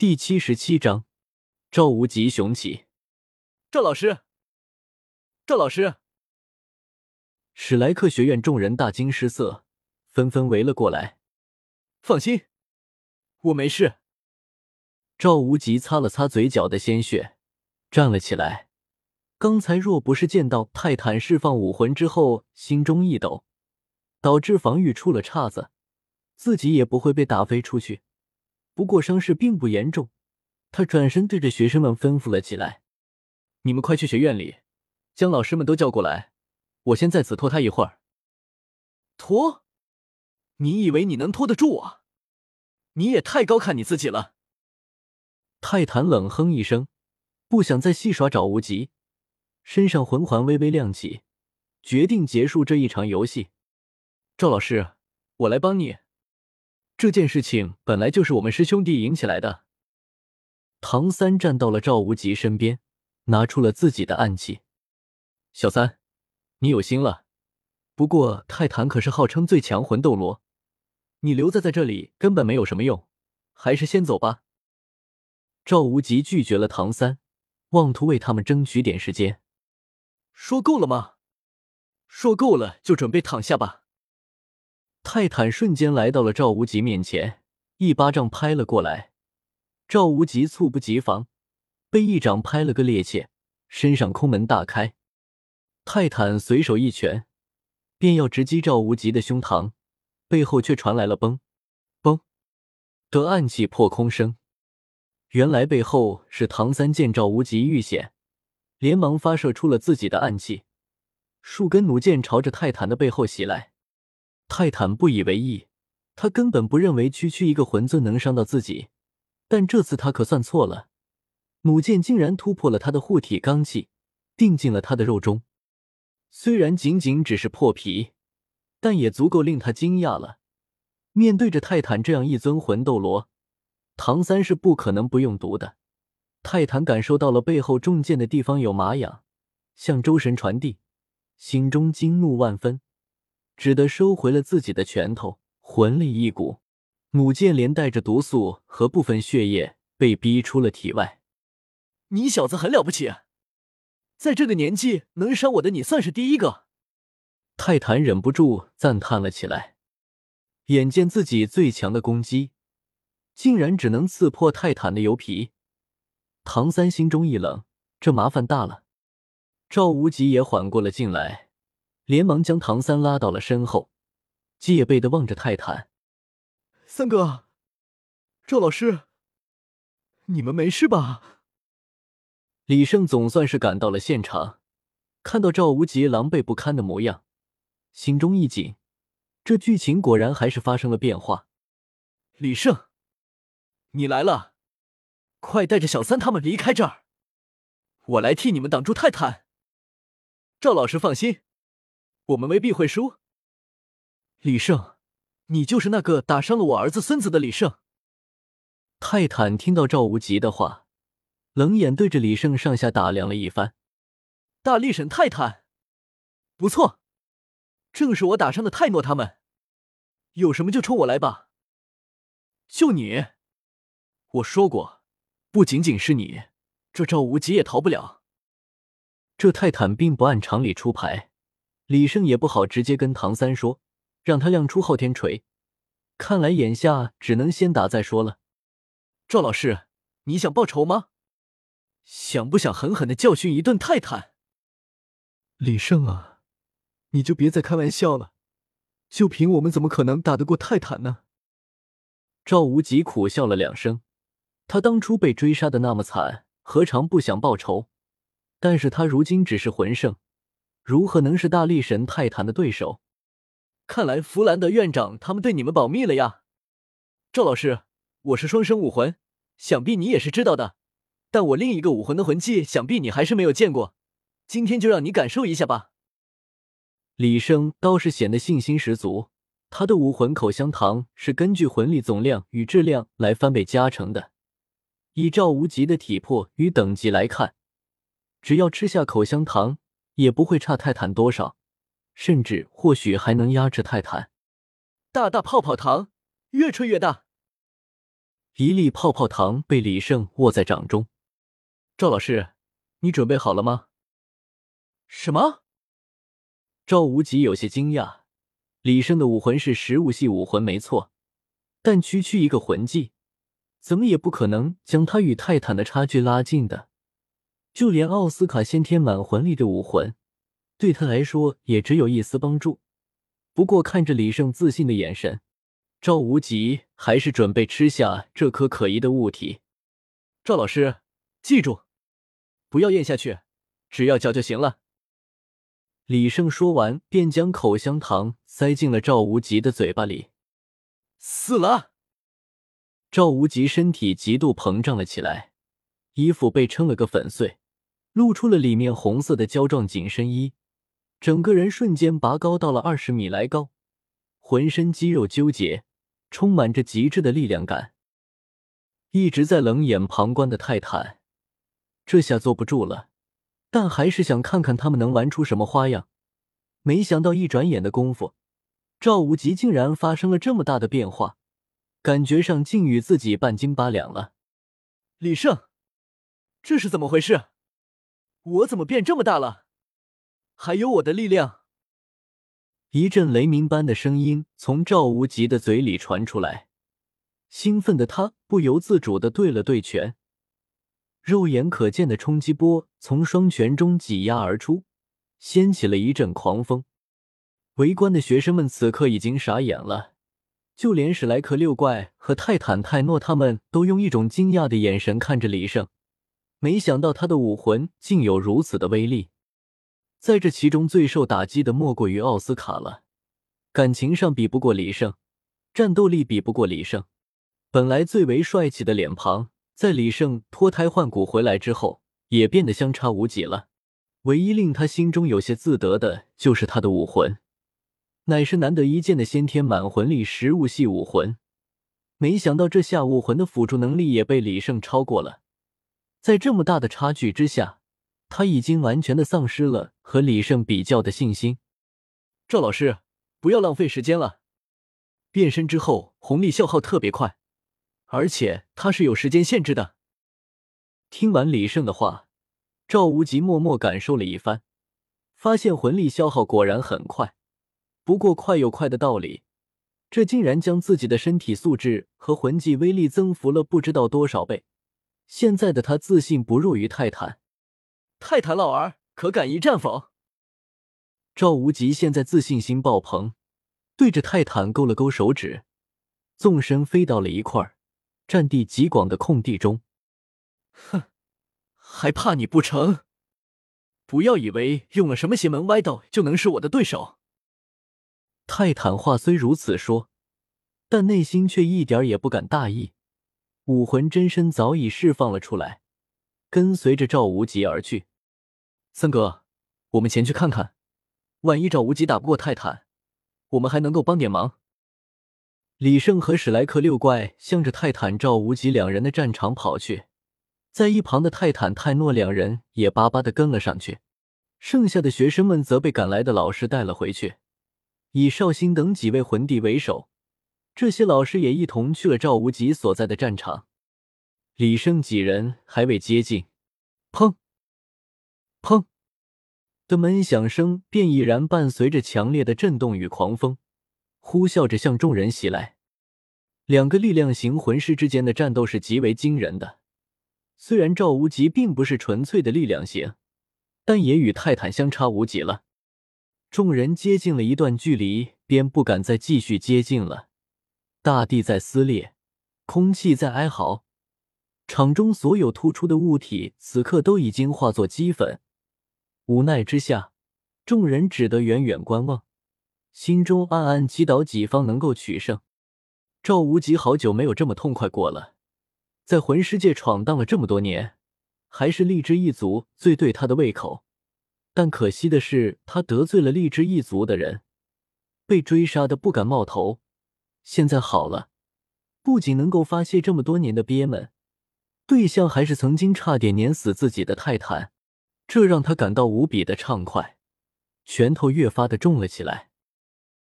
第七十七章，赵无极雄起。赵老师，赵老师，史莱克学院众人大惊失色，纷纷围了过来。放心，我没事。赵无极擦了擦嘴角的鲜血，站了起来。刚才若不是见到泰坦释放武魂之后心中一抖，导致防御出了岔子，自己也不会被打飞出去。不过伤势并不严重，他转身对着学生们吩咐了起来：“你们快去学院里，将老师们都叫过来，我先在此拖他一会儿。”拖？你以为你能拖得住啊？你也太高看你自己了。泰坦冷哼一声，不想再戏耍赵无极，身上魂环微微亮起，决定结束这一场游戏。赵老师，我来帮你。这件事情本来就是我们师兄弟引起来的。唐三站到了赵无极身边，拿出了自己的暗器。小三，你有心了。不过泰坦可是号称最强魂斗罗，你留在在这里根本没有什么用，还是先走吧。赵无极拒绝了唐三，妄图为他们争取点时间。说够了吗？说够了就准备躺下吧。泰坦瞬间来到了赵无极面前，一巴掌拍了过来。赵无极猝不及防，被一掌拍了个趔趄，身上空门大开。泰坦随手一拳，便要直击赵无极的胸膛，背后却传来了“嘣嘣”的暗器破空声。原来背后是唐三见赵无极遇险，连忙发射出了自己的暗器，数根弩箭朝着泰坦的背后袭来。泰坦不以为意，他根本不认为区区一个魂尊能伤到自己，但这次他可算错了，弩箭竟然突破了他的护体罡气，钉进了他的肉中。虽然仅仅只是破皮，但也足够令他惊讶了。面对着泰坦这样一尊魂斗罗，唐三是不可能不用毒的。泰坦感受到了背后中箭的地方有麻痒，向周神传递，心中惊怒万分。只得收回了自己的拳头，魂力一鼓，弩箭连带着毒素和部分血液被逼出了体外。你小子很了不起，在这个年纪能伤我的你算是第一个。泰坦忍不住赞叹了起来。眼见自己最强的攻击，竟然只能刺破泰坦的油皮，唐三心中一冷，这麻烦大了。赵无极也缓过了劲来。连忙将唐三拉到了身后，戒备的望着泰坦。三哥，赵老师，你们没事吧？李胜总算是赶到了现场，看到赵无极狼狈不堪的模样，心中一紧。这剧情果然还是发生了变化。李胜，你来了，快带着小三他们离开这儿，我来替你们挡住泰坦。赵老师放心。我们未必会输，李胜，你就是那个打伤了我儿子孙子的李胜。泰坦听到赵无极的话，冷眼对着李胜上下打量了一番。大力神泰坦，不错，正是我打伤的泰诺他们。有什么就冲我来吧。就你，我说过，不仅仅是你，这赵无极也逃不了。这泰坦并不按常理出牌。李胜也不好直接跟唐三说，让他亮出昊天锤。看来眼下只能先打再说了。赵老师，你想报仇吗？想不想狠狠的教训一顿泰坦？李胜啊，你就别再开玩笑了。就凭我们，怎么可能打得过泰坦呢？赵无极苦笑了两声。他当初被追杀的那么惨，何尝不想报仇？但是他如今只是魂圣。如何能是大力神泰坦的对手？看来弗兰德院长他们对你们保密了呀。赵老师，我是双生武魂，想必你也是知道的。但我另一个武魂的魂技，想必你还是没有见过。今天就让你感受一下吧。李生倒是显得信心十足，他的武魂口香糖是根据魂力总量与质量来翻倍加成的。以赵无极的体魄与等级来看，只要吃下口香糖。也不会差泰坦多少，甚至或许还能压制泰坦。大大泡泡糖，越吹越大。一粒泡泡糖被李胜握在掌中。赵老师，你准备好了吗？什么？赵无极有些惊讶。李胜的武魂是食物系武魂，没错，但区区一个魂技，怎么也不可能将他与泰坦的差距拉近的。就连奥斯卡先天满魂力的武魂，对他来说也只有一丝帮助。不过看着李胜自信的眼神，赵无极还是准备吃下这颗可疑的物体。赵老师，记住，不要咽下去，只要嚼就行了。李胜说完，便将口香糖塞进了赵无极的嘴巴里。死了！赵无极身体极度膨胀了起来，衣服被撑了个粉碎，露出了里面红色的胶状紧身衣，整个人瞬间拔高到了二十米来高，浑身肌肉纠结，充满着极致的力量感。一直在冷眼旁观的泰坦，这下坐不住了。但还是想看看他们能玩出什么花样。没想到一转眼的功夫，赵无极竟然发生了这么大的变化，感觉上竟与自己半斤八两了。李胜，这是怎么回事？我怎么变这么大了？还有我的力量！一阵雷鸣般的声音从赵无极的嘴里传出来，兴奋的他不由自主的对了对拳。肉眼可见的冲击波从双拳中挤压而出，掀起了一阵狂风。围观的学生们此刻已经傻眼了，就连史莱克六怪和泰坦泰诺他们都用一种惊讶的眼神看着李胜。没想到他的武魂竟有如此的威力，在这其中最受打击的莫过于奥斯卡了。感情上比不过李胜，战斗力比不过李胜，本来最为帅气的脸庞。在李胜脱胎换骨回来之后，也变得相差无几了。唯一令他心中有些自得的，就是他的武魂，乃是难得一见的先天满魂力食物系武魂。没想到这下武魂的辅助能力也被李胜超过了。在这么大的差距之下，他已经完全的丧失了和李胜比较的信心。赵老师，不要浪费时间了。变身之后，魂力消耗特别快。而且它是有时间限制的。听完李胜的话，赵无极默默感受了一番，发现魂力消耗果然很快。不过快有快的道理，这竟然将自己的身体素质和魂技威力增幅了不知道多少倍。现在的他自信不弱于泰坦。泰坦老儿，可敢一战否？赵无极现在自信心爆棚，对着泰坦勾了勾手指，纵身飞到了一块。占地极广的空地中，哼，还怕你不成？不要以为用了什么邪门歪道就能是我的对手。泰坦话虽如此说，但内心却一点也不敢大意，武魂真身早已释放了出来，跟随着赵无极而去。三哥，我们前去看看，万一赵无极打不过泰坦，我们还能够帮点忙。李胜和史莱克六怪向着泰坦赵无极两人的战场跑去，在一旁的泰坦泰诺两人也巴巴的跟了上去，剩下的学生们则被赶来的老师带了回去，以绍兴等几位魂帝为首，这些老师也一同去了赵无极所在的战场。李胜几人还未接近，砰砰的闷响声便已然伴随着强烈的震动与狂风。呼啸着向众人袭来，两个力量型魂师之间的战斗是极为惊人的。虽然赵无极并不是纯粹的力量型，但也与泰坦相差无几了。众人接近了一段距离，便不敢再继续接近了。大地在撕裂，空气在哀嚎，场中所有突出的物体此刻都已经化作齑粉。无奈之下，众人只得远远观望。心中暗暗祈祷己方能够取胜。赵无极好久没有这么痛快过了，在魂师界闯荡了这么多年，还是荔枝一族最对他的胃口。但可惜的是，他得罪了荔枝一族的人，被追杀的不敢冒头。现在好了，不仅能够发泄这么多年的憋闷，对象还是曾经差点碾死自己的泰坦，这让他感到无比的畅快，拳头越发的重了起来。